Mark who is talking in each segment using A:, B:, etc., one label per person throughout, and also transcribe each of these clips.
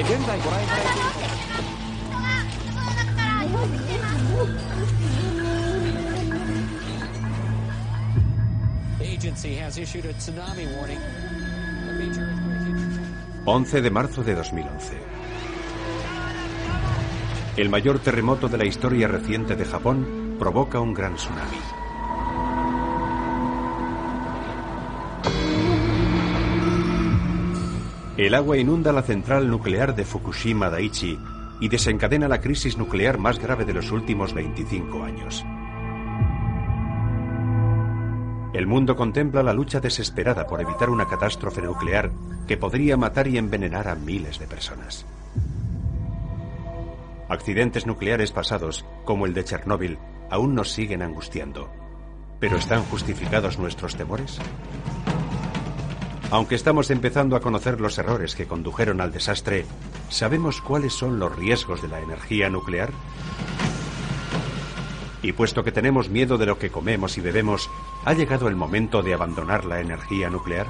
A: 現在ご覧いただいている Agency has issued a tsunami warning. A major earthquake
B: 11 de marzo de 2011. El mayor terremoto de la historia reciente de Japón provoca un gran tsunami. El agua inunda la central nuclear de Fukushima Daiichi y desencadena la crisis nuclear más grave de los últimos 25 años. El mundo contempla la lucha desesperada por evitar una catástrofe nuclear que podría matar y envenenar a miles de personas. Accidentes nucleares pasados, como el de Chernóbil, aún nos siguen angustiando. ¿Pero están justificados nuestros temores? Aunque estamos empezando a conocer los errores que condujeron al desastre, ¿sabemos cuáles son los riesgos de la energía nuclear? Y puesto que tenemos miedo de lo que comemos y bebemos, ¿ha llegado el momento de abandonar la energía nuclear?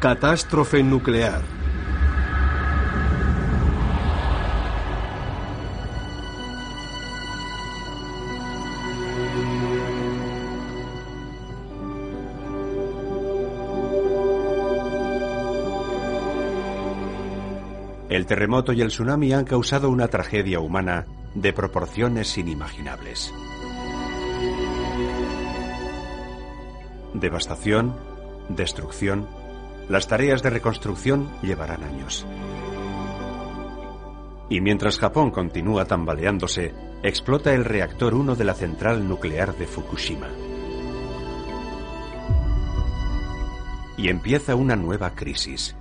C: Catástrofe nuclear.
B: El terremoto y el tsunami han causado una tragedia humana de proporciones inimaginables. Devastación, destrucción, las tareas de reconstrucción llevarán años. Y mientras Japón continúa tambaleándose, explota el reactor 1 de la central nuclear de Fukushima. Y empieza una nueva crisis.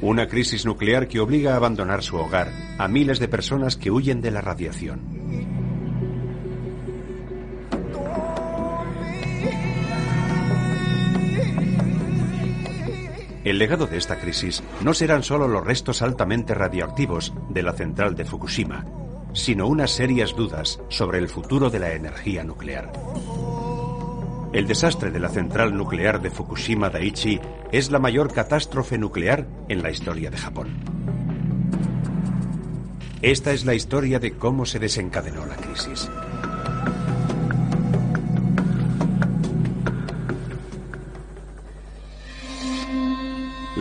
B: Una crisis nuclear que obliga a abandonar su hogar a miles de personas que huyen de la radiación. El legado de esta crisis no serán solo los restos altamente radioactivos de la central de Fukushima, sino unas serias dudas sobre el futuro de la energía nuclear. El desastre de la central nuclear de Fukushima Daiichi es la mayor catástrofe nuclear en la historia de Japón. Esta es la historia de cómo se desencadenó la crisis.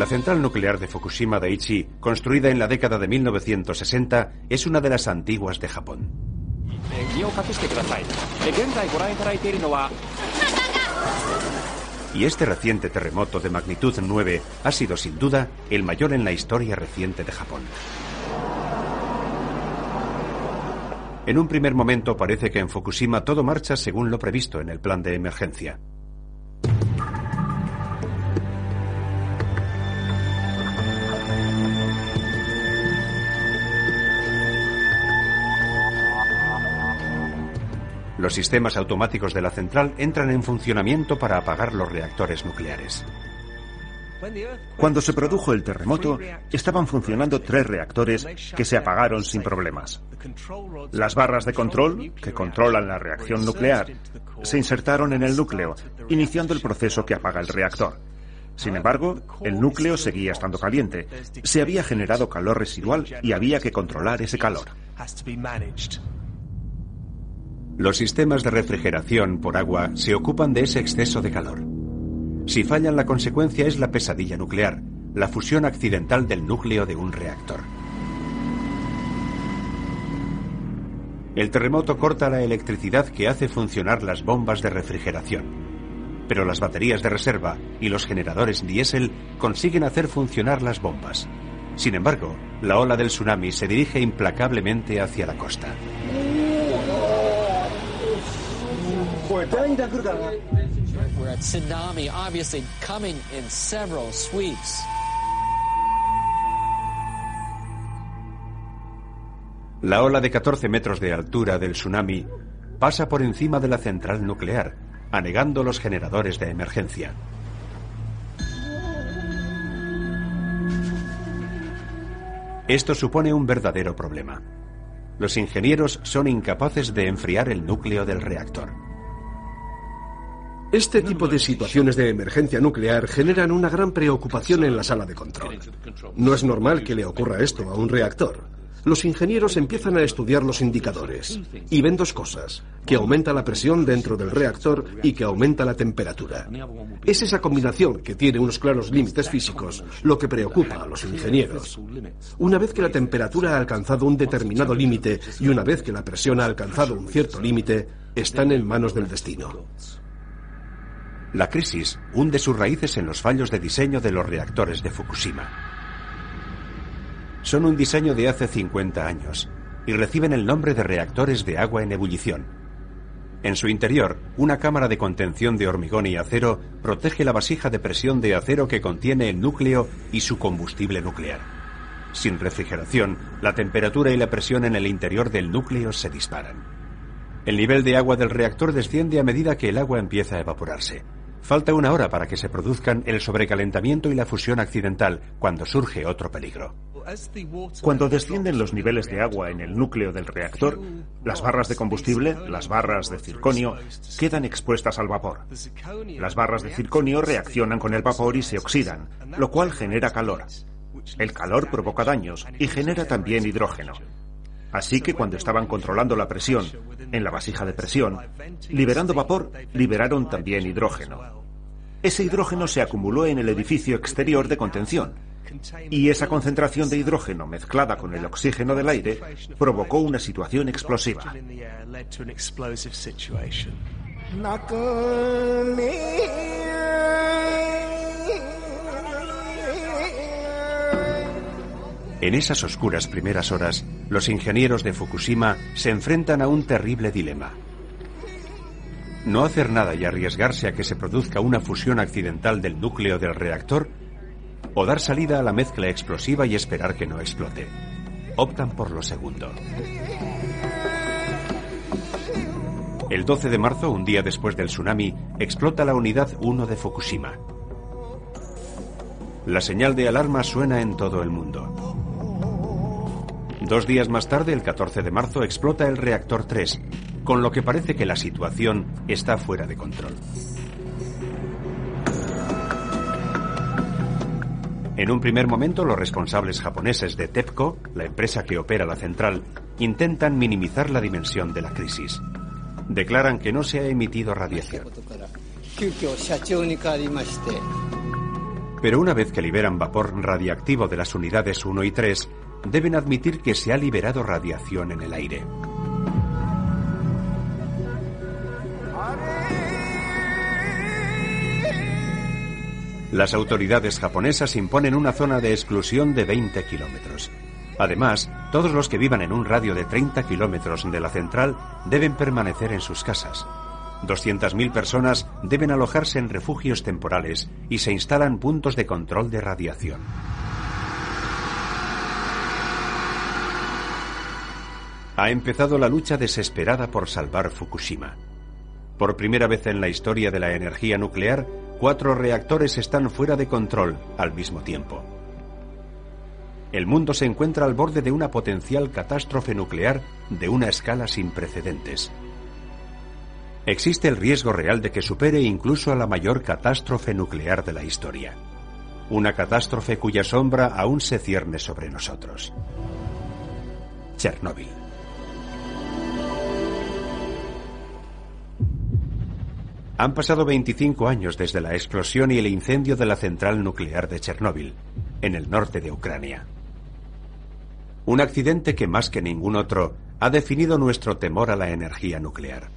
B: La central nuclear de Fukushima Daiichi, construida en la década de 1960, es una de las antiguas de Japón. Y este reciente terremoto de magnitud 9 ha sido sin duda el mayor en la historia reciente de Japón. En un primer momento parece que en Fukushima todo marcha según lo previsto en el plan de emergencia. Los sistemas automáticos de la central entran en funcionamiento para apagar los reactores nucleares.
D: Cuando se produjo el terremoto, estaban funcionando tres reactores que se apagaron sin problemas. Las barras de control, que controlan la reacción nuclear, se insertaron en el núcleo, iniciando el proceso que apaga el reactor. Sin embargo, el núcleo seguía estando caliente. Se había generado calor residual y había que controlar ese calor.
B: Los sistemas de refrigeración por agua se ocupan de ese exceso de calor. Si fallan, la consecuencia es la pesadilla nuclear, la fusión accidental del núcleo de un reactor. El terremoto corta la electricidad que hace funcionar las bombas de refrigeración. Pero las baterías de reserva y los generadores diésel consiguen hacer funcionar las bombas. Sin embargo, la ola del tsunami se dirige implacablemente hacia la costa.
A: We're at tsunami, obviously coming in several sweeps.
B: La ola de 14 metros de altura del tsunami pasa por encima de la central nuclear, anegando los generadores de emergencia. Esto supone un verdadero problema. Los ingenieros son incapaces de enfriar el núcleo del reactor.
C: Este tipo de situaciones de emergencia nuclear generan una gran preocupación en la sala de control. No es normal que le ocurra esto a un reactor. Los ingenieros empiezan a estudiar los indicadores y ven dos cosas, que aumenta la presión dentro del reactor y que aumenta la temperatura. Es esa combinación que tiene unos claros límites físicos lo que preocupa a los ingenieros. Una vez que la temperatura ha alcanzado un determinado límite y una vez que la presión ha alcanzado un cierto límite, están en manos del destino.
B: La crisis hunde sus raíces en los fallos de diseño de los reactores de Fukushima. Son un diseño de hace 50 años y reciben el nombre de reactores de agua en ebullición. En su interior, una cámara de contención de hormigón y acero protege la vasija de presión de acero que contiene el núcleo y su combustible nuclear. Sin refrigeración, la temperatura y la presión en el interior del núcleo se disparan. El nivel de agua del reactor desciende a medida que el agua empieza a evaporarse. Falta una hora para que se produzcan el sobrecalentamiento y la fusión accidental cuando surge otro peligro.
D: Cuando descienden los niveles de agua en el núcleo del reactor, las barras de combustible, las barras de circonio, quedan expuestas al vapor. Las barras de circonio reaccionan con el vapor y se oxidan, lo cual genera calor. El calor provoca daños y genera también hidrógeno. Así que cuando estaban controlando la presión en la vasija de presión, liberando vapor, liberaron también hidrógeno. Ese hidrógeno se acumuló en el edificio exterior de contención y esa concentración de hidrógeno mezclada con el oxígeno del aire provocó una situación explosiva.
B: En esas oscuras primeras horas, los ingenieros de Fukushima se enfrentan a un terrible dilema. No hacer nada y arriesgarse a que se produzca una fusión accidental del núcleo del reactor o dar salida a la mezcla explosiva y esperar que no explote. Optan por lo segundo. El 12 de marzo, un día después del tsunami, explota la unidad 1 de Fukushima. La señal de alarma suena en todo el mundo. Dos días más tarde, el 14 de marzo, explota el reactor 3, con lo que parece que la situación está fuera de control. En un primer momento, los responsables japoneses de TEPCO, la empresa que opera la central, intentan minimizar la dimensión de la crisis. Declaran que no se ha emitido radiación. Pero una vez que liberan vapor radiactivo de las unidades 1 y 3, deben admitir que se ha liberado radiación en el aire. Las autoridades japonesas imponen una zona de exclusión de 20 kilómetros. Además, todos los que vivan en un radio de 30 kilómetros de la central deben permanecer en sus casas. 200.000 personas deben alojarse en refugios temporales y se instalan puntos de control de radiación. Ha empezado la lucha desesperada por salvar Fukushima. Por primera vez en la historia de la energía nuclear, cuatro reactores están fuera de control al mismo tiempo. El mundo se encuentra al borde de una potencial catástrofe nuclear de una escala sin precedentes. Existe el riesgo real de que supere incluso a la mayor catástrofe nuclear de la historia. Una catástrofe cuya sombra aún se cierne sobre nosotros. Chernóbil. Han pasado 25 años desde la explosión y el incendio de la central nuclear de Chernóbil, en el norte de Ucrania. Un accidente que más que ningún otro ha definido nuestro temor a la energía nuclear.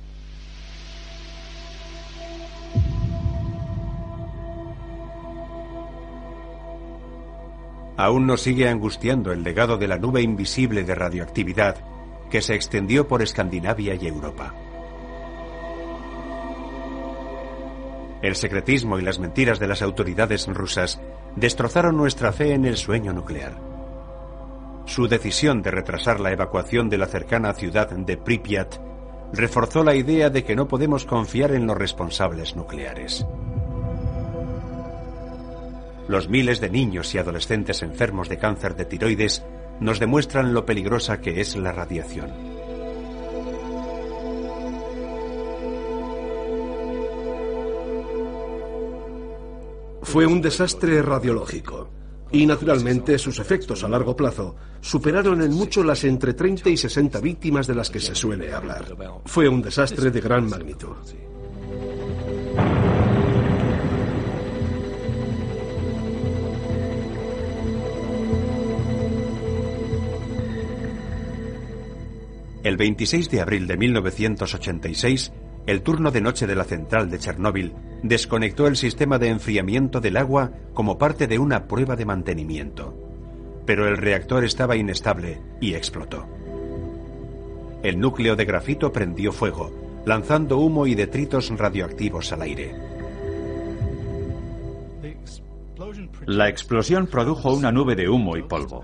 B: Aún nos sigue angustiando el legado de la nube invisible de radioactividad que se extendió por Escandinavia y Europa. El secretismo y las mentiras de las autoridades rusas destrozaron nuestra fe en el sueño nuclear. Su decisión de retrasar la evacuación de la cercana ciudad de Pripyat reforzó la idea de que no podemos confiar en los responsables nucleares. Los miles de niños y adolescentes enfermos de cáncer de tiroides nos demuestran lo peligrosa que es la radiación.
C: Fue un desastre radiológico. Y naturalmente sus efectos a largo plazo superaron en mucho las entre 30 y 60 víctimas de las que se suele hablar. Fue un desastre de gran magnitud.
B: El 26 de abril de 1986, el turno de noche de la central de Chernóbil desconectó el sistema de enfriamiento del agua como parte de una prueba de mantenimiento. Pero el reactor estaba inestable y explotó. El núcleo de grafito prendió fuego, lanzando humo y detritos radioactivos al aire.
E: La explosión produjo una nube de humo y polvo.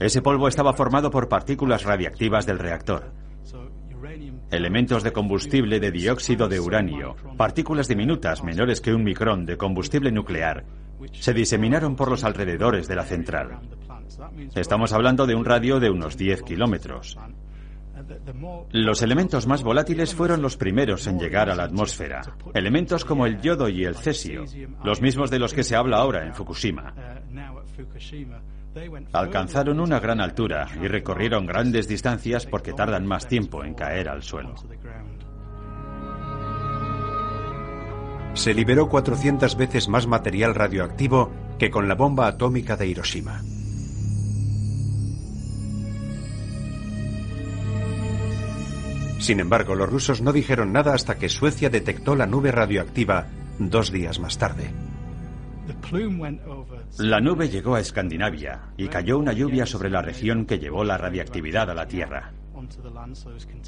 E: Ese polvo estaba formado por partículas radiactivas del reactor. Elementos de combustible de dióxido de uranio, partículas diminutas menores que un micrón de combustible nuclear, se diseminaron por los alrededores de la central. Estamos hablando de un radio de unos 10 kilómetros. Los elementos más volátiles fueron los primeros en llegar a la atmósfera. Elementos como el yodo y el cesio, los mismos de los que se habla ahora en Fukushima. Alcanzaron una gran altura y recorrieron grandes distancias porque tardan más tiempo en caer al suelo.
B: Se liberó 400 veces más material radioactivo que con la bomba atómica de Hiroshima. Sin embargo, los rusos no dijeron nada hasta que Suecia detectó la nube radioactiva dos días más tarde.
E: La nube llegó a Escandinavia y cayó una lluvia sobre la región que llevó la radiactividad a la Tierra.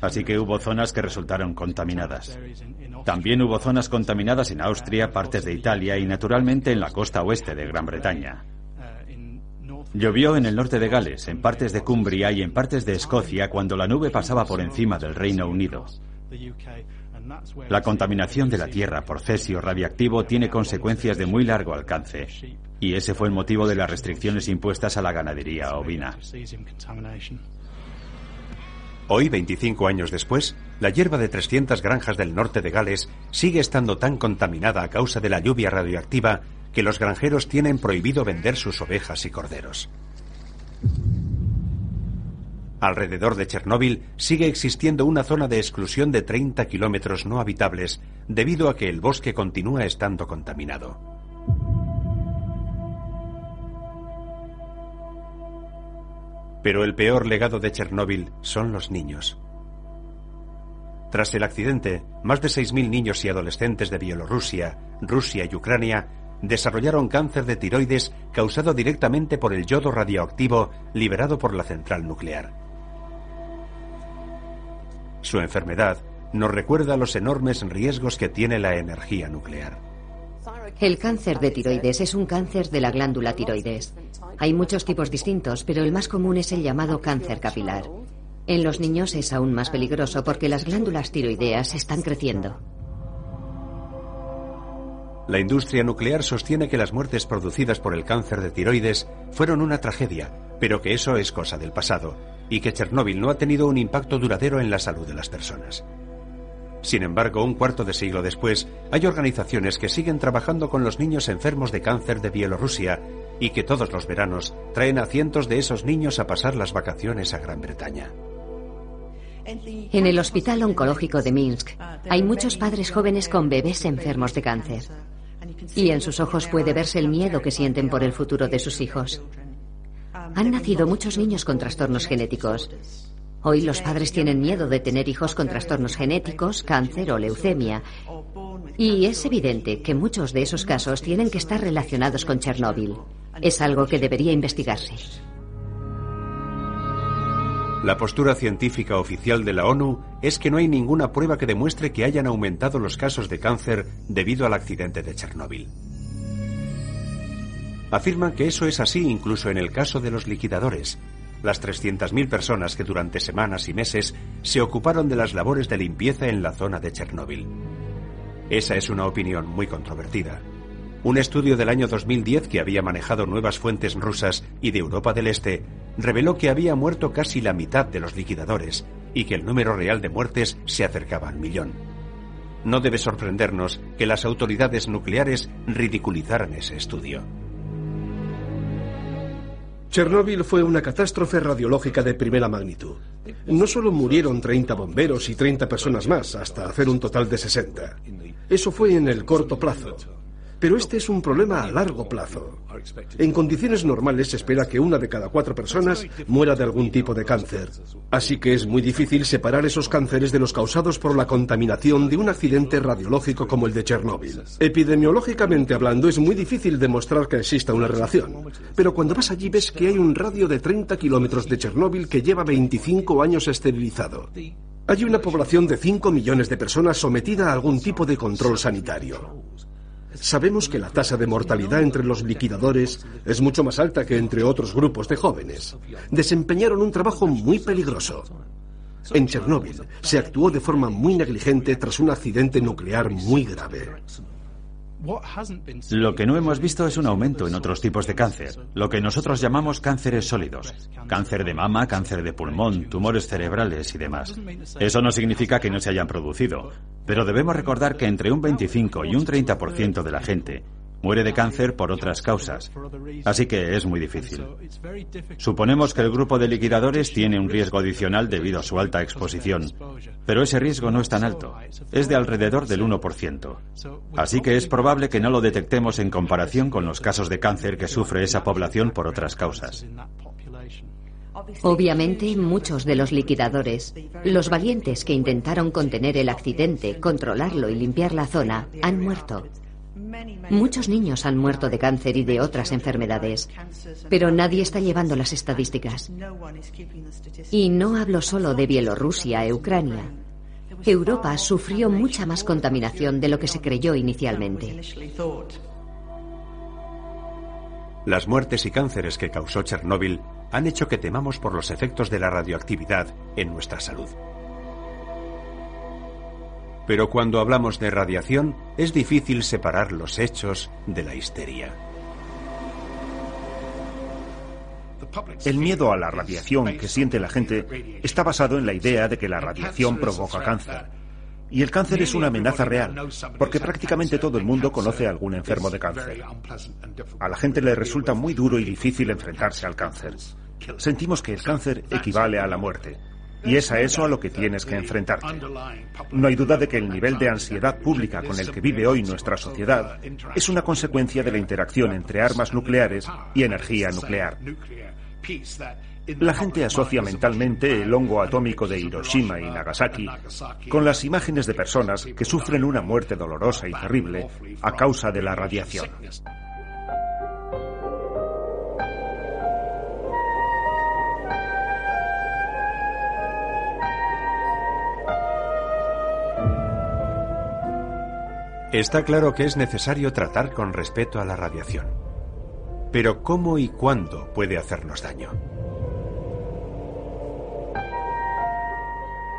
E: Así que hubo zonas que resultaron contaminadas. También hubo zonas contaminadas en Austria, partes de Italia y naturalmente en la costa oeste de Gran Bretaña. Llovió en el norte de Gales, en partes de Cumbria y en partes de Escocia cuando la nube pasaba por encima del Reino Unido. La contaminación de la Tierra por cesio radiactivo tiene consecuencias de muy largo alcance, y ese fue el motivo de las restricciones impuestas a la ganadería ovina.
B: Hoy, 25 años después, la hierba de 300 granjas del norte de Gales sigue estando tan contaminada a causa de la lluvia radioactiva que los granjeros tienen prohibido vender sus ovejas y corderos. Alrededor de Chernóbil sigue existiendo una zona de exclusión de 30 kilómetros no habitables debido a que el bosque continúa estando contaminado. Pero el peor legado de Chernóbil son los niños. Tras el accidente, más de 6.000 niños y adolescentes de Bielorrusia, Rusia y Ucrania desarrollaron cáncer de tiroides causado directamente por el yodo radioactivo liberado por la central nuclear. Su enfermedad nos recuerda los enormes riesgos que tiene la energía nuclear.
F: El cáncer de tiroides es un cáncer de la glándula tiroides. Hay muchos tipos distintos, pero el más común es el llamado cáncer capilar. En los niños es aún más peligroso porque las glándulas tiroideas están creciendo.
B: La industria nuclear sostiene que las muertes producidas por el cáncer de tiroides fueron una tragedia, pero que eso es cosa del pasado y que Chernóbil no ha tenido un impacto duradero en la salud de las personas. Sin embargo, un cuarto de siglo después, hay organizaciones que siguen trabajando con los niños enfermos de cáncer de Bielorrusia y que todos los veranos traen a cientos de esos niños a pasar las vacaciones a Gran Bretaña.
F: En el Hospital Oncológico de Minsk hay muchos padres jóvenes con bebés enfermos de cáncer. Y en sus ojos puede verse el miedo que sienten por el futuro de sus hijos. Han nacido muchos niños con trastornos genéticos. Hoy los padres tienen miedo de tener hijos con trastornos genéticos, cáncer o leucemia. Y es evidente que muchos de esos casos tienen que estar relacionados con Chernóbil. Es algo que debería investigarse.
B: La postura científica oficial de la ONU es que no hay ninguna prueba que demuestre que hayan aumentado los casos de cáncer debido al accidente de Chernóbil. Afirman que eso es así incluso en el caso de los liquidadores, las 300.000 personas que durante semanas y meses se ocuparon de las labores de limpieza en la zona de Chernóbil. Esa es una opinión muy controvertida. Un estudio del año 2010 que había manejado nuevas fuentes rusas y de Europa del Este reveló que había muerto casi la mitad de los liquidadores y que el número real de muertes se acercaba al millón. No debe sorprendernos que las autoridades nucleares ridiculizaran ese estudio.
C: Chernóbil fue una catástrofe radiológica de primera magnitud. No solo murieron 30 bomberos y 30 personas más, hasta hacer un total de 60. Eso fue en el corto plazo. Pero este es un problema a largo plazo. En condiciones normales se espera que una de cada cuatro personas muera de algún tipo de cáncer. Así que es muy difícil separar esos cánceres de los causados por la contaminación de un accidente radiológico como el de Chernóbil. Epidemiológicamente hablando, es muy difícil demostrar que exista una relación. Pero cuando vas allí ves que hay un radio de 30 kilómetros de Chernóbil que lleva 25 años esterilizado. Hay una población de 5 millones de personas sometida a algún tipo de control sanitario. Sabemos que la tasa de mortalidad entre los liquidadores es mucho más alta que entre otros grupos de jóvenes. Desempeñaron un trabajo muy peligroso. En Chernóbil se actuó de forma muy negligente tras un accidente nuclear muy grave.
E: Lo que no hemos visto es un aumento en otros tipos de cáncer, lo que nosotros llamamos cánceres sólidos. Cáncer de mama, cáncer de pulmón, tumores cerebrales y demás. Eso no significa que no se hayan producido, pero debemos recordar que entre un 25 y un 30% de la gente muere de cáncer por otras causas, así que es muy difícil. Suponemos que el grupo de liquidadores tiene un riesgo adicional debido a su alta exposición, pero ese riesgo no es tan alto, es de alrededor del 1%. Así que es probable que no lo detectemos en comparación con los casos de cáncer que sufre esa población por otras causas.
F: Obviamente, muchos de los liquidadores, los valientes que intentaron contener el accidente, controlarlo y limpiar la zona, han muerto. Muchos niños han muerto de cáncer y de otras enfermedades, pero nadie está llevando las estadísticas. Y no hablo solo de Bielorrusia e Ucrania. Europa sufrió mucha más contaminación de lo que se creyó inicialmente.
B: Las muertes y cánceres que causó Chernóbil han hecho que temamos por los efectos de la radioactividad en nuestra salud. Pero cuando hablamos de radiación es difícil separar los hechos de la histeria.
D: El miedo a la radiación que siente la gente está basado en la idea de que la radiación provoca cáncer. Y el cáncer es una amenaza real, porque prácticamente todo el mundo conoce a algún enfermo de cáncer. A la gente le resulta muy duro y difícil enfrentarse al cáncer. Sentimos que el cáncer equivale a la muerte. Y es a eso a lo que tienes que enfrentarte. No hay duda de que el nivel de ansiedad pública con el que vive hoy nuestra sociedad es una consecuencia de la interacción entre armas nucleares y energía nuclear. La gente asocia mentalmente el hongo atómico de Hiroshima y Nagasaki con las imágenes de personas que sufren una muerte dolorosa y terrible a causa de la radiación.
B: Está claro que es necesario tratar con respeto a la radiación. Pero ¿cómo y cuándo puede hacernos daño?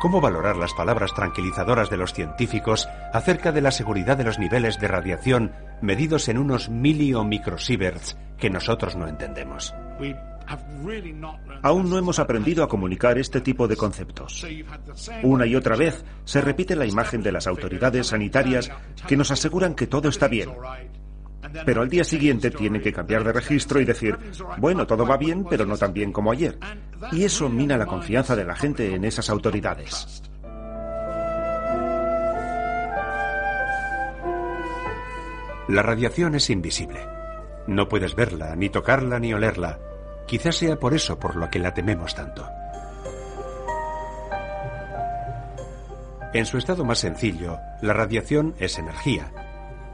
B: ¿Cómo valorar las palabras tranquilizadoras de los científicos acerca de la seguridad de los niveles de radiación medidos en unos mili o microsieverts que nosotros no entendemos?
D: Aún no hemos aprendido a comunicar este tipo de conceptos. Una y otra vez se repite la imagen de las autoridades sanitarias que nos aseguran que todo está bien. Pero al día siguiente tienen que cambiar de registro y decir, bueno, todo va bien, pero no tan bien como ayer. Y eso mina la confianza de la gente en esas autoridades.
B: La radiación es invisible. No puedes verla, ni tocarla, ni olerla Quizás sea por eso por lo que la tememos tanto. En su estado más sencillo, la radiación es energía,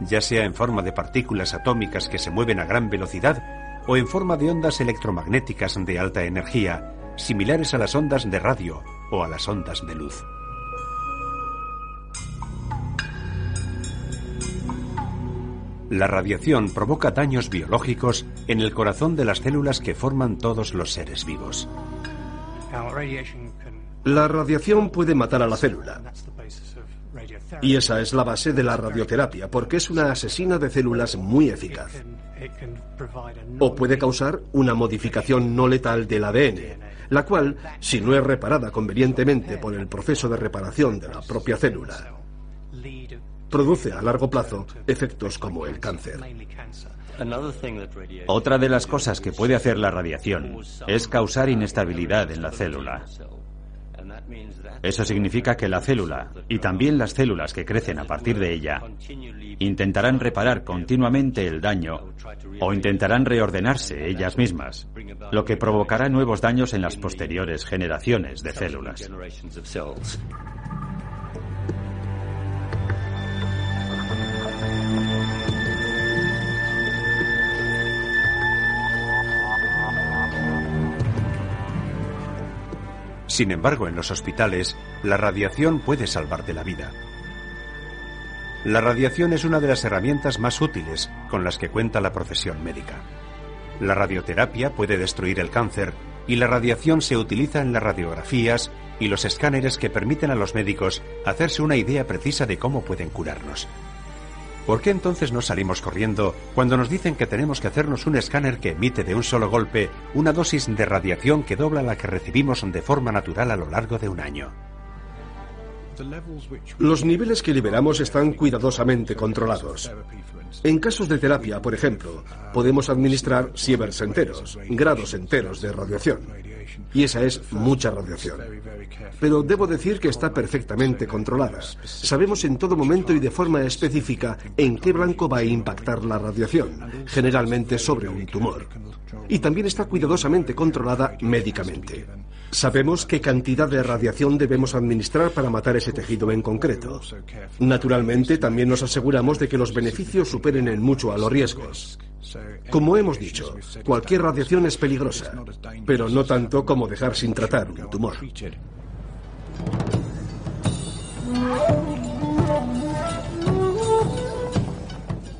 B: ya sea en forma de partículas atómicas que se mueven a gran velocidad o en forma de ondas electromagnéticas de alta energía, similares a las ondas de radio o a las ondas de luz. La radiación provoca daños biológicos en el corazón de las células que forman todos los seres vivos.
C: La radiación puede matar a la célula. Y esa es la base de la radioterapia, porque es una asesina de células muy eficaz. O puede causar una modificación no letal del ADN, la cual, si no es reparada convenientemente por el proceso de reparación de la propia célula, produce a largo plazo efectos como el cáncer.
E: Otra de las cosas que puede hacer la radiación es causar inestabilidad en la célula. Eso significa que la célula, y también las células que crecen a partir de ella, intentarán reparar continuamente el daño o intentarán reordenarse ellas mismas, lo que provocará nuevos daños en las posteriores generaciones de células.
B: Sin embargo, en los hospitales, la radiación puede salvarte la vida. La radiación es una de las herramientas más útiles con las que cuenta la profesión médica. La radioterapia puede destruir el cáncer y la radiación se utiliza en las radiografías y los escáneres que permiten a los médicos hacerse una idea precisa de cómo pueden curarnos. ¿Por qué entonces no salimos corriendo cuando nos dicen que tenemos que hacernos un escáner que emite de un solo golpe una dosis de radiación que dobla la que recibimos de forma natural a lo largo de un año?
C: Los niveles que liberamos están cuidadosamente controlados. En casos de terapia, por ejemplo, podemos administrar sieverts enteros, grados enteros de radiación. Y esa es mucha radiación. Pero debo decir que está perfectamente controlada. Sabemos en todo momento y de forma específica en qué blanco va a impactar la radiación, generalmente sobre un tumor. Y también está cuidadosamente controlada médicamente. Sabemos qué cantidad de radiación debemos administrar para matar ese tejido en concreto. Naturalmente, también nos aseguramos de que los beneficios superen en mucho a los riesgos. Como hemos dicho, cualquier radiación es peligrosa, pero no tanto como dejar sin tratar un tumor.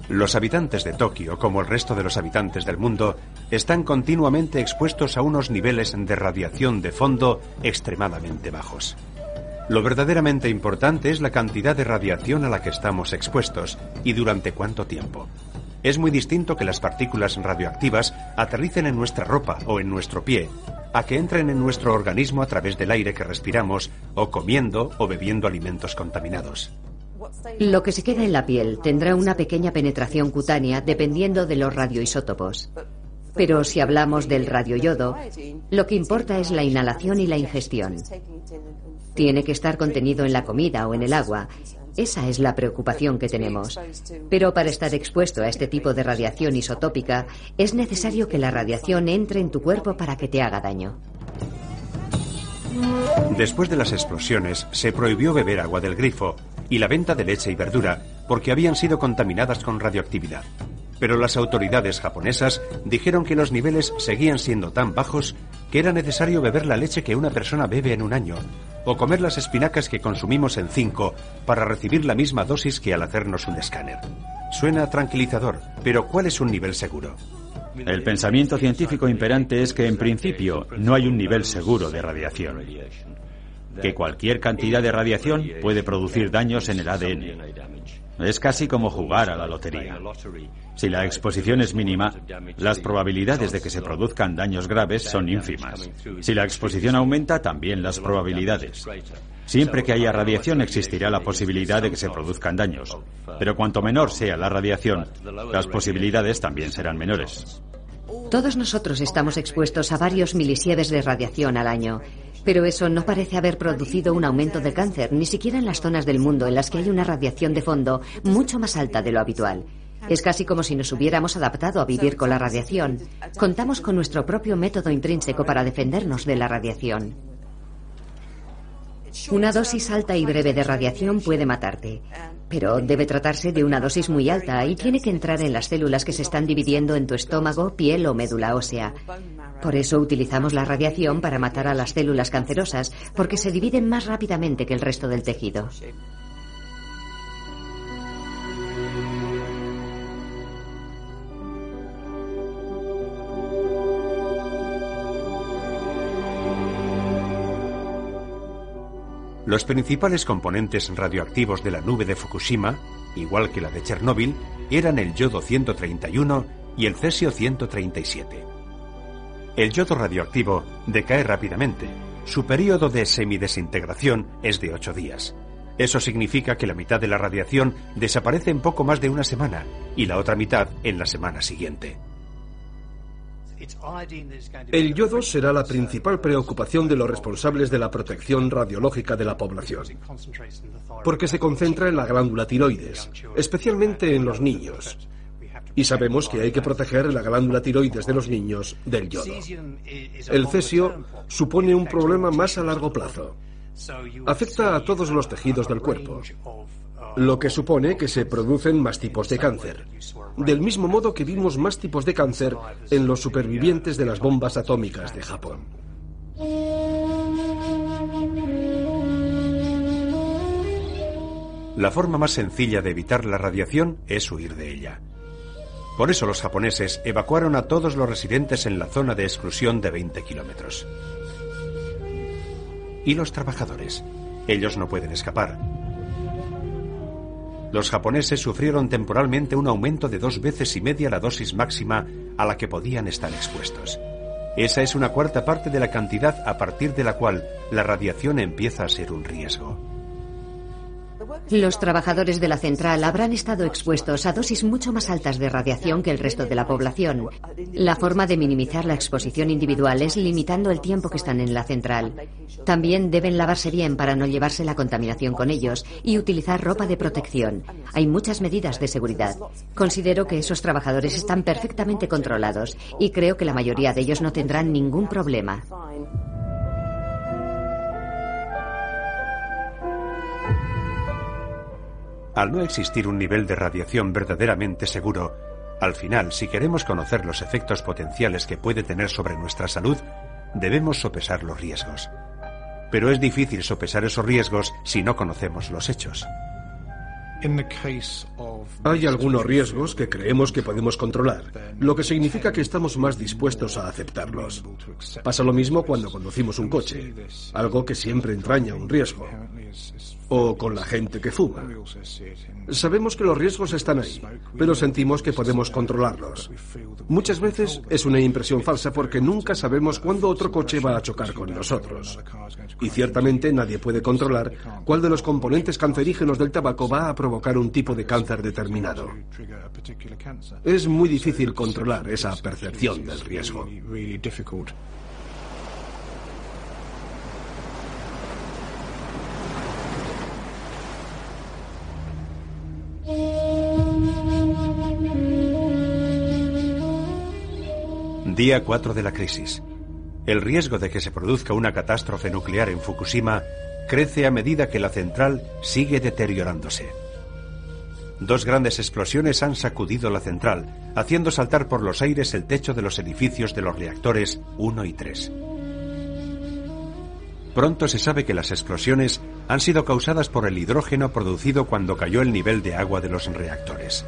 B: Los habitantes de Tokio, como el resto de los habitantes del mundo, están continuamente expuestos a unos niveles de radiación de fondo extremadamente bajos. Lo verdaderamente importante es la cantidad de radiación a la que estamos expuestos y durante cuánto tiempo. Es muy distinto que las partículas radioactivas aterricen en nuestra ropa o en nuestro pie, a que entren en nuestro organismo a través del aire que respiramos o comiendo o bebiendo alimentos contaminados.
F: Lo que se queda en la piel tendrá una pequeña penetración cutánea dependiendo de los radioisótopos. Pero si hablamos del radioyodo, lo que importa es la inhalación y la ingestión. Tiene que estar contenido en la comida o en el agua. Esa es la preocupación que tenemos. Pero para estar expuesto a este tipo de radiación isotópica, es necesario que la radiación entre en tu cuerpo para que te haga daño.
B: Después de las explosiones, se prohibió beber agua del grifo y la venta de leche y verdura porque habían sido contaminadas con radioactividad. Pero las autoridades japonesas dijeron que los niveles seguían siendo tan bajos que era necesario beber la leche que una persona bebe en un año, o comer las espinacas que consumimos en cinco para recibir la misma dosis que al hacernos un escáner. Suena tranquilizador, pero ¿cuál es un nivel seguro?
E: El pensamiento científico imperante es que en principio no hay un nivel seguro de radiación que cualquier cantidad de radiación puede producir daños en el ADN. Es casi como jugar a la lotería. Si la exposición es mínima, las probabilidades de que se produzcan daños graves son ínfimas. Si la exposición aumenta, también las probabilidades. Siempre que haya radiación existirá la posibilidad de que se produzcan daños. Pero cuanto menor sea la radiación, las posibilidades también serán menores.
F: Todos nosotros estamos expuestos a varios milisieves de radiación al año pero eso no parece haber producido un aumento de cáncer, ni siquiera en las zonas del mundo en las que hay una radiación de fondo mucho más alta de lo habitual. Es casi como si nos hubiéramos adaptado a vivir con la radiación. Contamos con nuestro propio método intrínseco para defendernos de la radiación. Una dosis alta y breve de radiación puede matarte, pero debe tratarse de una dosis muy alta y tiene que entrar en las células que se están dividiendo en tu estómago, piel o médula ósea. Por eso utilizamos la radiación para matar a las células cancerosas, porque se dividen más rápidamente que el resto del tejido.
B: Los principales componentes radioactivos de la nube de Fukushima, igual que la de Chernóbil, eran el yodo 131 y el cesio 137. El yodo radioactivo decae rápidamente. Su periodo de semidesintegración es de 8 días. Eso significa que la mitad de la radiación desaparece en poco más de una semana y la otra mitad en la semana siguiente.
C: El yodo será la principal preocupación de los responsables de la protección radiológica de la población, porque se concentra en la glándula tiroides, especialmente en los niños. Y sabemos que hay que proteger la glándula tiroides de los niños del yodo. El cesio supone un problema más a largo plazo. Afecta a todos los tejidos del cuerpo, lo que supone que se producen más tipos de cáncer. Del mismo modo que vimos más tipos de cáncer en los supervivientes de las bombas atómicas de Japón.
B: La forma más sencilla de evitar la radiación es huir de ella. Por eso los japoneses evacuaron a todos los residentes en la zona de exclusión de 20 kilómetros. ¿Y los trabajadores? Ellos no pueden escapar. Los japoneses sufrieron temporalmente un aumento de dos veces y media la dosis máxima a la que podían estar expuestos. Esa es una cuarta parte de la cantidad a partir de la cual la radiación empieza a ser un riesgo.
F: Los trabajadores de la central habrán estado expuestos a dosis mucho más altas de radiación que el resto de la población. La forma de minimizar la exposición individual es limitando el tiempo que están en la central. También deben lavarse bien para no llevarse la contaminación con ellos y utilizar ropa de protección. Hay muchas medidas de seguridad. Considero que esos trabajadores están perfectamente controlados y creo que la mayoría de ellos no tendrán ningún problema.
B: Al no existir un nivel de radiación verdaderamente seguro, al final, si queremos conocer los efectos potenciales que puede tener sobre nuestra salud, debemos sopesar los riesgos. Pero es difícil sopesar esos riesgos si no conocemos los hechos.
C: Hay algunos riesgos que creemos que podemos controlar, lo que significa que estamos más dispuestos a aceptarlos. Pasa lo mismo cuando conducimos un coche, algo que siempre entraña un riesgo o con la gente que fuma. Sabemos que los riesgos están ahí, pero sentimos que podemos controlarlos. Muchas veces es una impresión falsa porque nunca sabemos cuándo otro coche va a chocar con nosotros. Y ciertamente nadie puede controlar cuál de los componentes cancerígenos del tabaco va a provocar un tipo de cáncer determinado. Es muy difícil controlar esa percepción del riesgo.
B: Día 4 de la crisis. El riesgo de que se produzca una catástrofe nuclear en Fukushima crece a medida que la central sigue deteriorándose. Dos grandes explosiones han sacudido la central, haciendo saltar por los aires el techo de los edificios de los reactores 1 y 3. Pronto se sabe que las explosiones han sido causadas por el hidrógeno producido cuando cayó el nivel de agua de los reactores.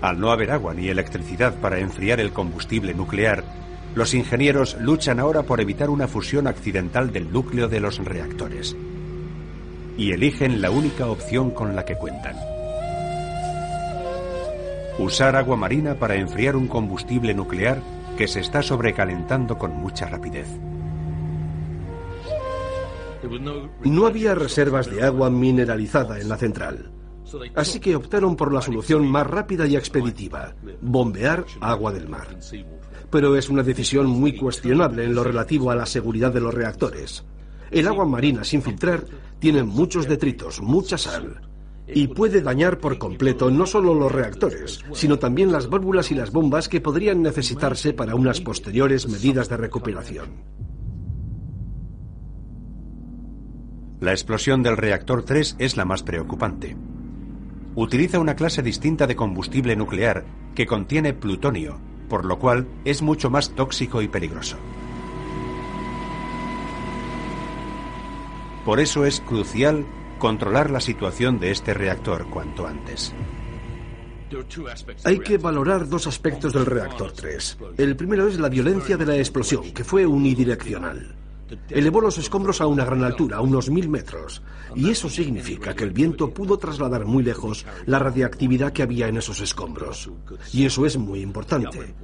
B: Al no haber agua ni electricidad para enfriar el combustible nuclear, los ingenieros luchan ahora por evitar una fusión accidental del núcleo de los reactores. Y eligen la única opción con la que cuentan. Usar agua marina para enfriar un combustible nuclear que se está sobrecalentando con mucha rapidez.
C: No había reservas de agua mineralizada en la central. Así que optaron por la solución más rápida y expeditiva, bombear agua del mar. Pero es una decisión muy cuestionable en lo relativo a la seguridad de los reactores. El agua marina sin filtrar tiene muchos detritos, mucha sal y puede dañar por completo no solo los reactores, sino también las válvulas y las bombas que podrían necesitarse para unas posteriores medidas de recuperación.
B: La explosión del reactor 3 es la más preocupante. Utiliza una clase distinta de combustible nuclear que contiene plutonio, por lo cual es mucho más tóxico y peligroso. Por eso es crucial controlar la situación de este reactor cuanto antes.
C: Hay que valorar dos aspectos del reactor 3. El primero es la violencia de la explosión, que fue unidireccional. Elevó los escombros a una gran altura, a unos mil metros, y eso significa que el viento pudo trasladar muy lejos la radiactividad que había en esos escombros. Y eso es muy importante.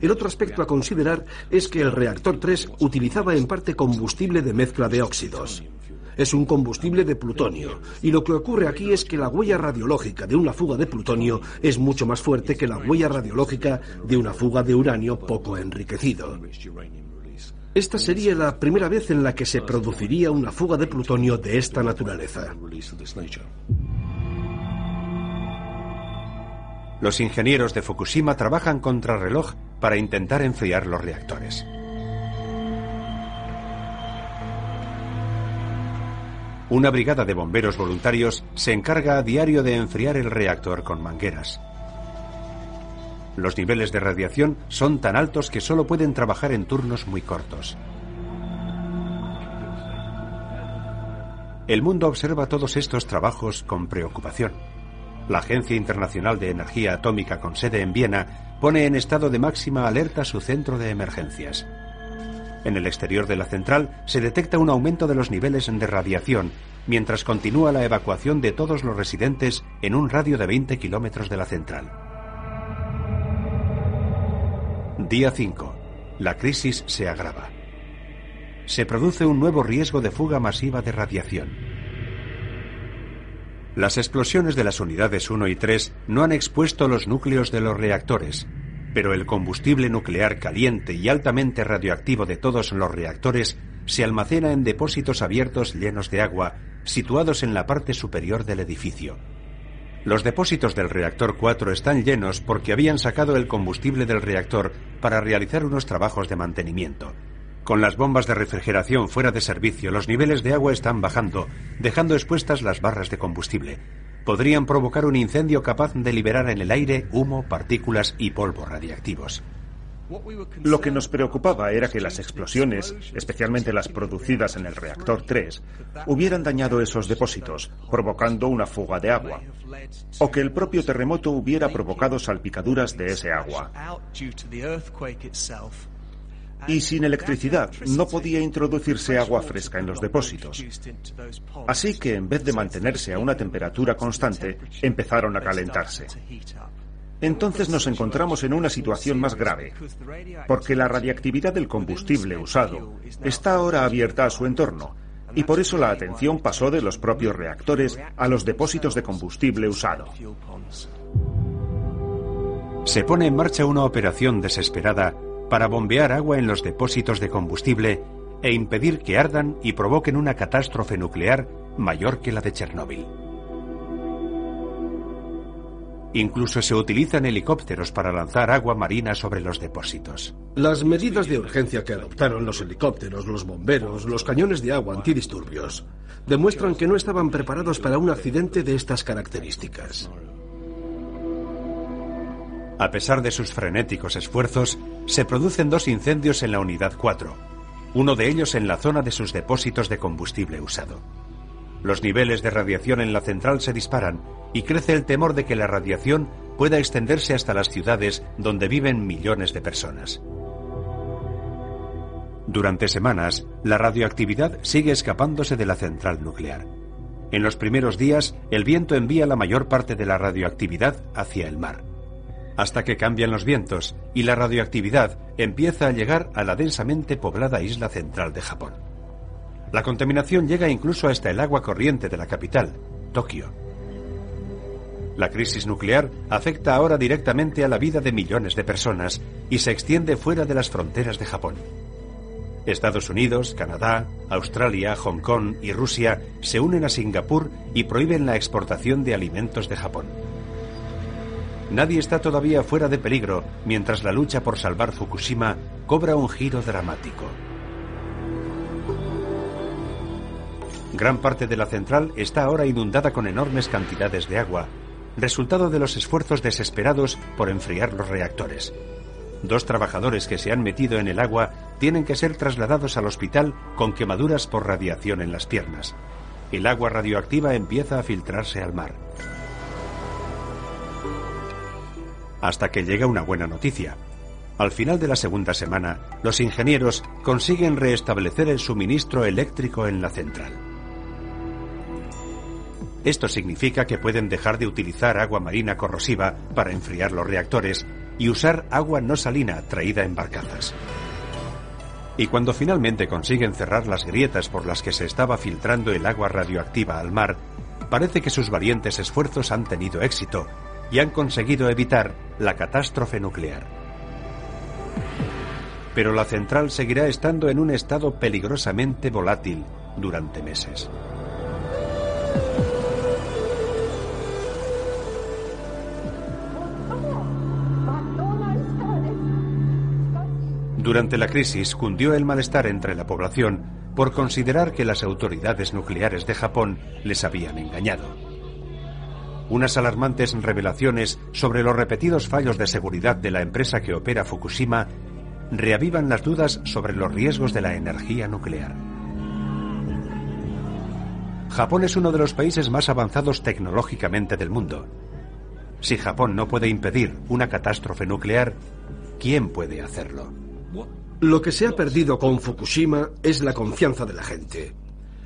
C: El otro aspecto a considerar es que el reactor 3 utilizaba en parte combustible de mezcla de óxidos. Es un combustible de plutonio, y lo que ocurre aquí es que la huella radiológica de una fuga de plutonio es mucho más fuerte que la huella radiológica de una fuga de uranio poco enriquecido. Esta sería la primera vez en la que se produciría una fuga de plutonio de esta naturaleza.
B: Los ingenieros de Fukushima trabajan contra reloj para intentar enfriar los reactores. Una brigada de bomberos voluntarios se encarga a diario de enfriar el reactor con mangueras. Los niveles de radiación son tan altos que solo pueden trabajar en turnos muy cortos. El mundo observa todos estos trabajos con preocupación. La Agencia Internacional de Energía Atómica con sede en Viena pone en estado de máxima alerta su centro de emergencias. En el exterior de la central se detecta un aumento de los niveles de radiación, mientras continúa la evacuación de todos los residentes en un radio de 20 kilómetros de la central. Día 5. La crisis se agrava. Se produce un nuevo riesgo de fuga masiva de radiación. Las explosiones de las unidades 1 y 3 no han expuesto los núcleos de los reactores, pero el combustible nuclear caliente y altamente radioactivo de todos los reactores se almacena en depósitos abiertos llenos de agua, situados en la parte superior del edificio. Los depósitos del reactor 4 están llenos porque habían sacado el combustible del reactor para realizar unos trabajos de mantenimiento. Con las bombas de refrigeración fuera de servicio, los niveles de agua están bajando, dejando expuestas las barras de combustible. Podrían provocar un incendio capaz de liberar en el aire humo, partículas y polvo radiactivos.
D: Lo que nos preocupaba era que las explosiones, especialmente las producidas en el reactor 3, hubieran dañado esos depósitos, provocando una fuga de agua, o que el propio terremoto hubiera provocado salpicaduras de ese agua. Y sin electricidad no podía introducirse agua fresca en los depósitos. Así que en vez de mantenerse a una temperatura constante, empezaron a calentarse entonces nos encontramos en una situación más grave, porque la radiactividad del combustible usado está ahora abierta a su entorno, y por eso la atención pasó de los propios reactores a los depósitos de combustible usado.
B: Se pone en marcha una operación desesperada para bombear agua en los depósitos de combustible e impedir que ardan y provoquen una catástrofe nuclear mayor que la de Chernóbil. Incluso se utilizan helicópteros para lanzar agua marina sobre los depósitos.
C: Las medidas de urgencia que adoptaron los helicópteros, los bomberos, los cañones de agua antidisturbios demuestran que no estaban preparados para un accidente de estas características.
B: A pesar de sus frenéticos esfuerzos, se producen dos incendios en la unidad 4, uno de ellos en la zona de sus depósitos de combustible usado. Los niveles de radiación en la central se disparan y crece el temor de que la radiación pueda extenderse hasta las ciudades donde viven millones de personas. Durante semanas, la radioactividad sigue escapándose de la central nuclear. En los primeros días, el viento envía la mayor parte de la radioactividad hacia el mar, hasta que cambian los vientos y la radioactividad empieza a llegar a la densamente poblada isla central de Japón. La contaminación llega incluso hasta el agua corriente de la capital, Tokio. La crisis nuclear afecta ahora directamente a la vida de millones de personas y se extiende fuera de las fronteras de Japón. Estados Unidos, Canadá, Australia, Hong Kong y Rusia se unen a Singapur y prohíben la exportación de alimentos de Japón. Nadie está todavía fuera de peligro mientras la lucha por salvar Fukushima cobra un giro dramático. Gran parte de la central está ahora inundada con enormes cantidades de agua resultado de los esfuerzos desesperados por enfriar los reactores. Dos trabajadores que se han metido en el agua tienen que ser trasladados al hospital con quemaduras por radiación en las piernas. El agua radioactiva empieza a filtrarse al mar. Hasta que llega una buena noticia. Al final de la segunda semana, los ingenieros consiguen restablecer el suministro eléctrico en la central. Esto significa que pueden dejar de utilizar agua marina corrosiva para enfriar los reactores y usar agua no salina traída en barcazas. Y cuando finalmente consiguen cerrar las grietas por las que se estaba filtrando el agua radioactiva al mar, parece que sus valientes esfuerzos han tenido éxito y han conseguido evitar la catástrofe nuclear. Pero la central seguirá estando en un estado peligrosamente volátil durante meses. Durante la crisis cundió el malestar entre la población por considerar que las autoridades nucleares de Japón les habían engañado. Unas alarmantes revelaciones sobre los repetidos fallos de seguridad de la empresa que opera Fukushima reavivan las dudas sobre los riesgos de la energía nuclear. Japón es uno de los países más avanzados tecnológicamente del mundo. Si Japón no puede impedir una catástrofe nuclear, ¿quién puede hacerlo?
C: Lo que se ha perdido con Fukushima es la confianza de la gente.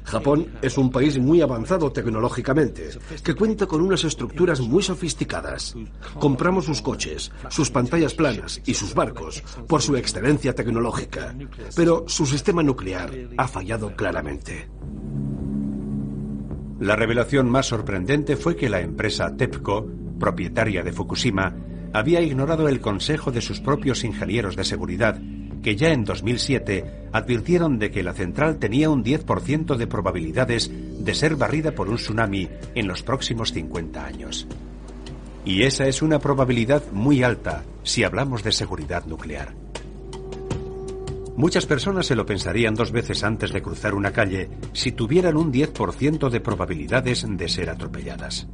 C: Japón es un país muy avanzado tecnológicamente, que cuenta con unas estructuras muy sofisticadas. Compramos sus coches, sus pantallas planas y sus barcos por su excelencia tecnológica, pero su sistema nuclear ha fallado claramente.
B: La revelación más sorprendente fue que la empresa TEPCO, propietaria de Fukushima, había ignorado el consejo de sus propios ingenieros de seguridad que ya en 2007 advirtieron de que la central tenía un 10% de probabilidades de ser barrida por un tsunami en los próximos 50 años. Y esa es una probabilidad muy alta si hablamos de seguridad nuclear. Muchas personas se lo pensarían dos veces antes de cruzar una calle si tuvieran un 10% de probabilidades de ser atropelladas.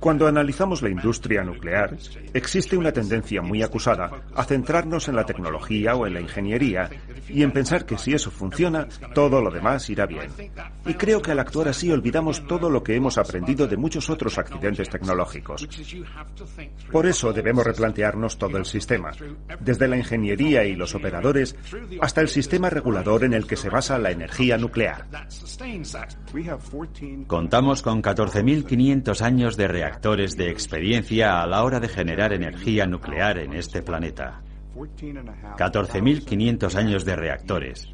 D: Cuando analizamos la industria nuclear, existe una tendencia muy acusada a centrarnos en la tecnología o en la ingeniería y en pensar que si eso funciona, todo lo demás irá bien. Y creo que al actuar así olvidamos todo lo que hemos aprendido de muchos otros accidentes tecnológicos. Por eso debemos replantearnos todo el sistema, desde la ingeniería y los operadores hasta el sistema regulador en el que se basa la energía nuclear.
E: Contamos con 14.500 años de reactores de experiencia a la hora de generar energía nuclear en este planeta. 14.500 años de reactores.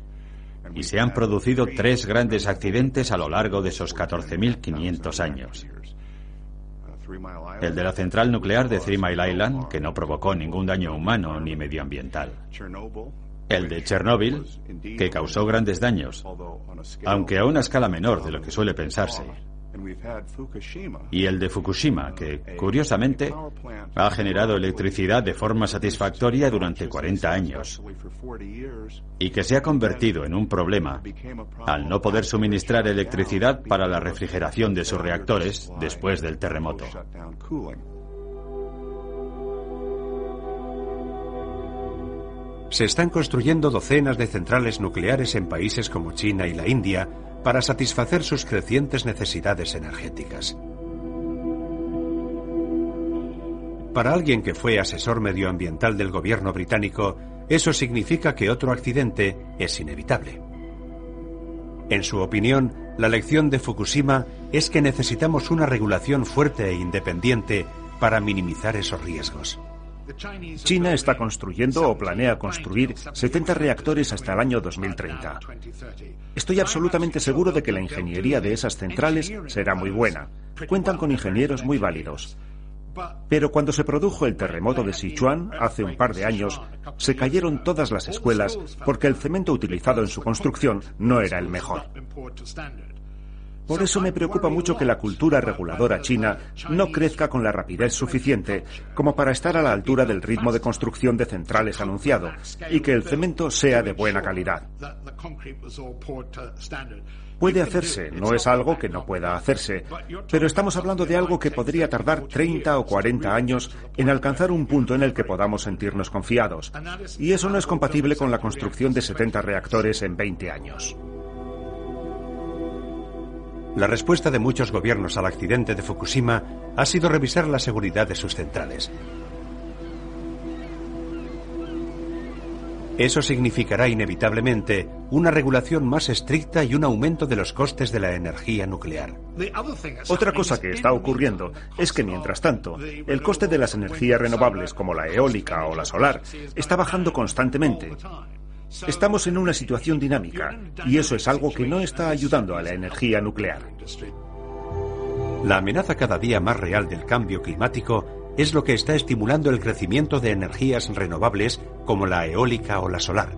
E: Y se han producido tres grandes accidentes a lo largo de esos 14.500 años. El de la central nuclear de Three Mile Island, que no provocó ningún daño humano ni medioambiental. El de Chernóbil, que causó grandes daños, aunque a una escala menor de lo que suele pensarse y el de Fukushima, que, curiosamente, ha generado electricidad de forma satisfactoria durante 40 años y que se ha convertido en un problema al no poder suministrar electricidad para la refrigeración de sus reactores después del terremoto.
B: Se están construyendo docenas de centrales nucleares en países como China y la India para satisfacer sus crecientes necesidades energéticas. Para alguien que fue asesor medioambiental del gobierno británico, eso significa que otro accidente es inevitable. En su opinión, la lección de Fukushima es que necesitamos una regulación fuerte e independiente para minimizar esos riesgos.
D: China está construyendo o planea construir 70 reactores hasta el año 2030. Estoy absolutamente seguro de que la ingeniería de esas centrales será muy buena. Cuentan con ingenieros muy válidos. Pero cuando se produjo el terremoto de Sichuan hace un par de años, se cayeron todas las escuelas porque el cemento utilizado en su construcción no era el mejor. Por eso me preocupa mucho que la cultura reguladora china no crezca con la rapidez suficiente como para estar a la altura del ritmo de construcción de centrales anunciado y que el cemento sea de buena calidad. Puede hacerse, no es algo que no pueda hacerse, pero estamos hablando de algo que podría tardar 30 o 40 años en alcanzar un punto en el que podamos sentirnos confiados. Y eso no es compatible con la construcción de 70 reactores en 20 años.
B: La respuesta de muchos gobiernos al accidente de Fukushima ha sido revisar la seguridad de sus centrales. Eso significará inevitablemente una regulación más estricta y un aumento de los costes de la energía nuclear.
D: Otra cosa que está ocurriendo es que, mientras tanto, el coste de las energías renovables como la eólica o la solar está bajando constantemente Estamos en una situación dinámica y eso es algo que no está ayudando a la energía nuclear.
B: La amenaza cada día más real del cambio climático es lo que está estimulando el crecimiento de energías renovables como la eólica o la solar,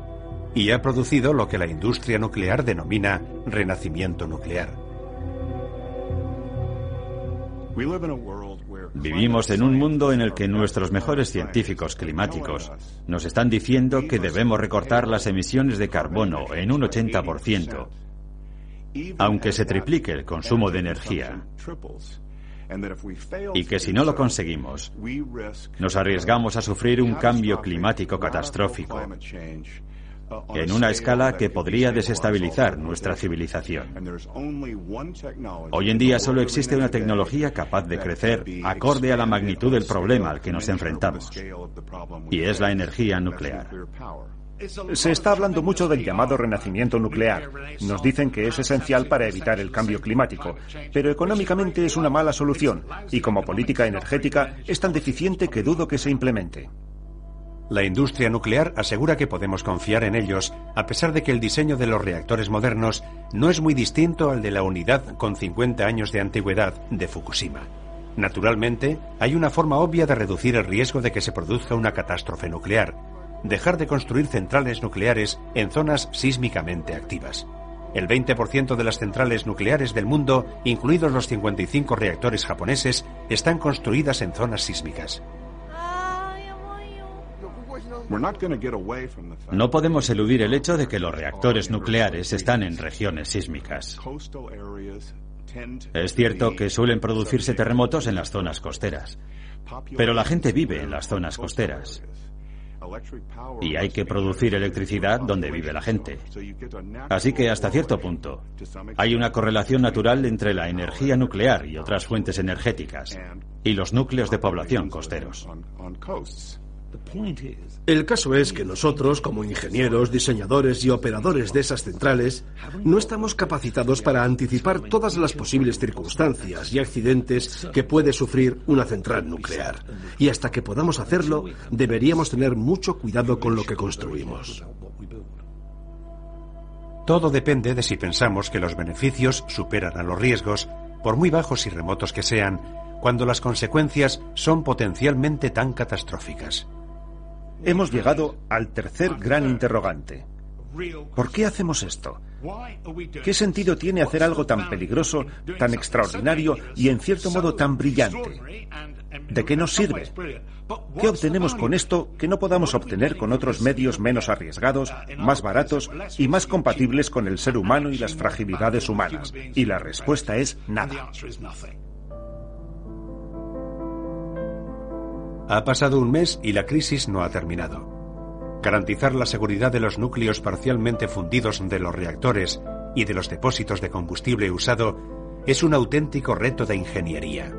B: y ha producido lo que la industria nuclear denomina renacimiento nuclear.
E: Vivimos en un mundo en el que nuestros mejores científicos climáticos nos están diciendo que debemos recortar las emisiones de carbono en un 80% aunque se triplique el consumo de energía, y que si no lo conseguimos, nos arriesgamos a sufrir un cambio climático catastrófico en una escala que podría desestabilizar nuestra civilización. Hoy en día solo existe una tecnología capaz de crecer acorde a la magnitud del problema al que nos enfrentamos, y es la energía nuclear.
D: Se está hablando mucho del llamado renacimiento nuclear. Nos dicen que es esencial para evitar el cambio climático, pero económicamente es una mala solución y como política energética es tan deficiente que dudo que se implemente.
B: La industria nuclear asegura que podemos confiar en ellos, a pesar de que el diseño de los reactores modernos no es muy distinto al de la unidad con 50 años de antigüedad de Fukushima. Naturalmente, hay una forma obvia de reducir el riesgo de que se produzca una catástrofe nuclear, dejar de construir centrales nucleares en zonas sísmicamente activas. El 20% de las centrales nucleares del mundo, incluidos los 55 reactores japoneses, están construidas en zonas sísmicas.
E: No podemos eludir el hecho de que los reactores nucleares están en regiones sísmicas. Es cierto que suelen producirse terremotos en las zonas costeras, pero la gente vive en las zonas costeras y hay que producir electricidad donde vive la gente. Así que hasta cierto punto hay una correlación natural entre la energía nuclear y otras fuentes energéticas y los núcleos de población costeros.
C: El caso es que nosotros, como ingenieros, diseñadores y operadores de esas centrales, no estamos capacitados para anticipar todas las posibles circunstancias y accidentes que puede sufrir una central nuclear. Y hasta que podamos hacerlo, deberíamos tener mucho cuidado con lo que construimos.
B: Todo depende de si pensamos que los beneficios superan a los riesgos, por muy bajos y remotos que sean, cuando las consecuencias son potencialmente tan catastróficas.
D: Hemos llegado al tercer gran interrogante. ¿Por qué hacemos esto? ¿Qué sentido tiene hacer algo tan peligroso, tan extraordinario y en cierto modo tan brillante? ¿De qué nos sirve? ¿Qué obtenemos con esto que no podamos obtener con otros medios menos arriesgados, más baratos y más compatibles con el ser humano y las fragilidades humanas? Y la respuesta es nada.
B: Ha pasado un mes y la crisis no ha terminado. Garantizar la seguridad de los núcleos parcialmente fundidos de los reactores y de los depósitos de combustible usado es un auténtico reto de ingeniería.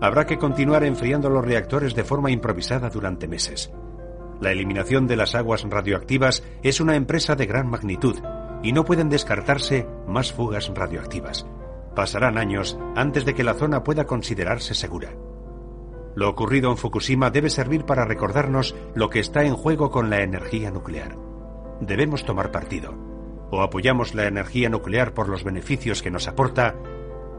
B: Habrá que continuar enfriando los reactores de forma improvisada durante meses. La eliminación de las aguas radioactivas es una empresa de gran magnitud y no pueden descartarse más fugas radioactivas. Pasarán años antes de que la zona pueda considerarse segura. Lo ocurrido en Fukushima debe servir para recordarnos lo que está en juego con la energía nuclear. Debemos tomar partido. O apoyamos la energía nuclear por los beneficios que nos aporta,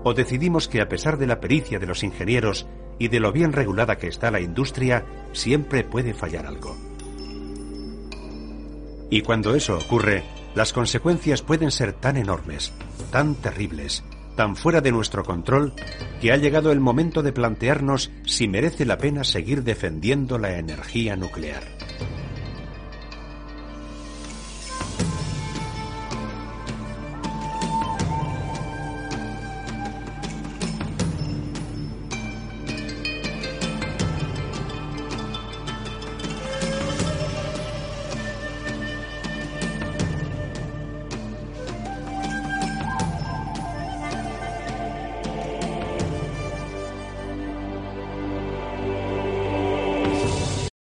B: o decidimos que a pesar de la pericia de los ingenieros y de lo bien regulada que está la industria, siempre puede fallar algo. Y cuando eso ocurre, las consecuencias pueden ser tan enormes, tan terribles, tan fuera de nuestro control que ha llegado el momento de plantearnos si merece la pena seguir defendiendo la energía nuclear.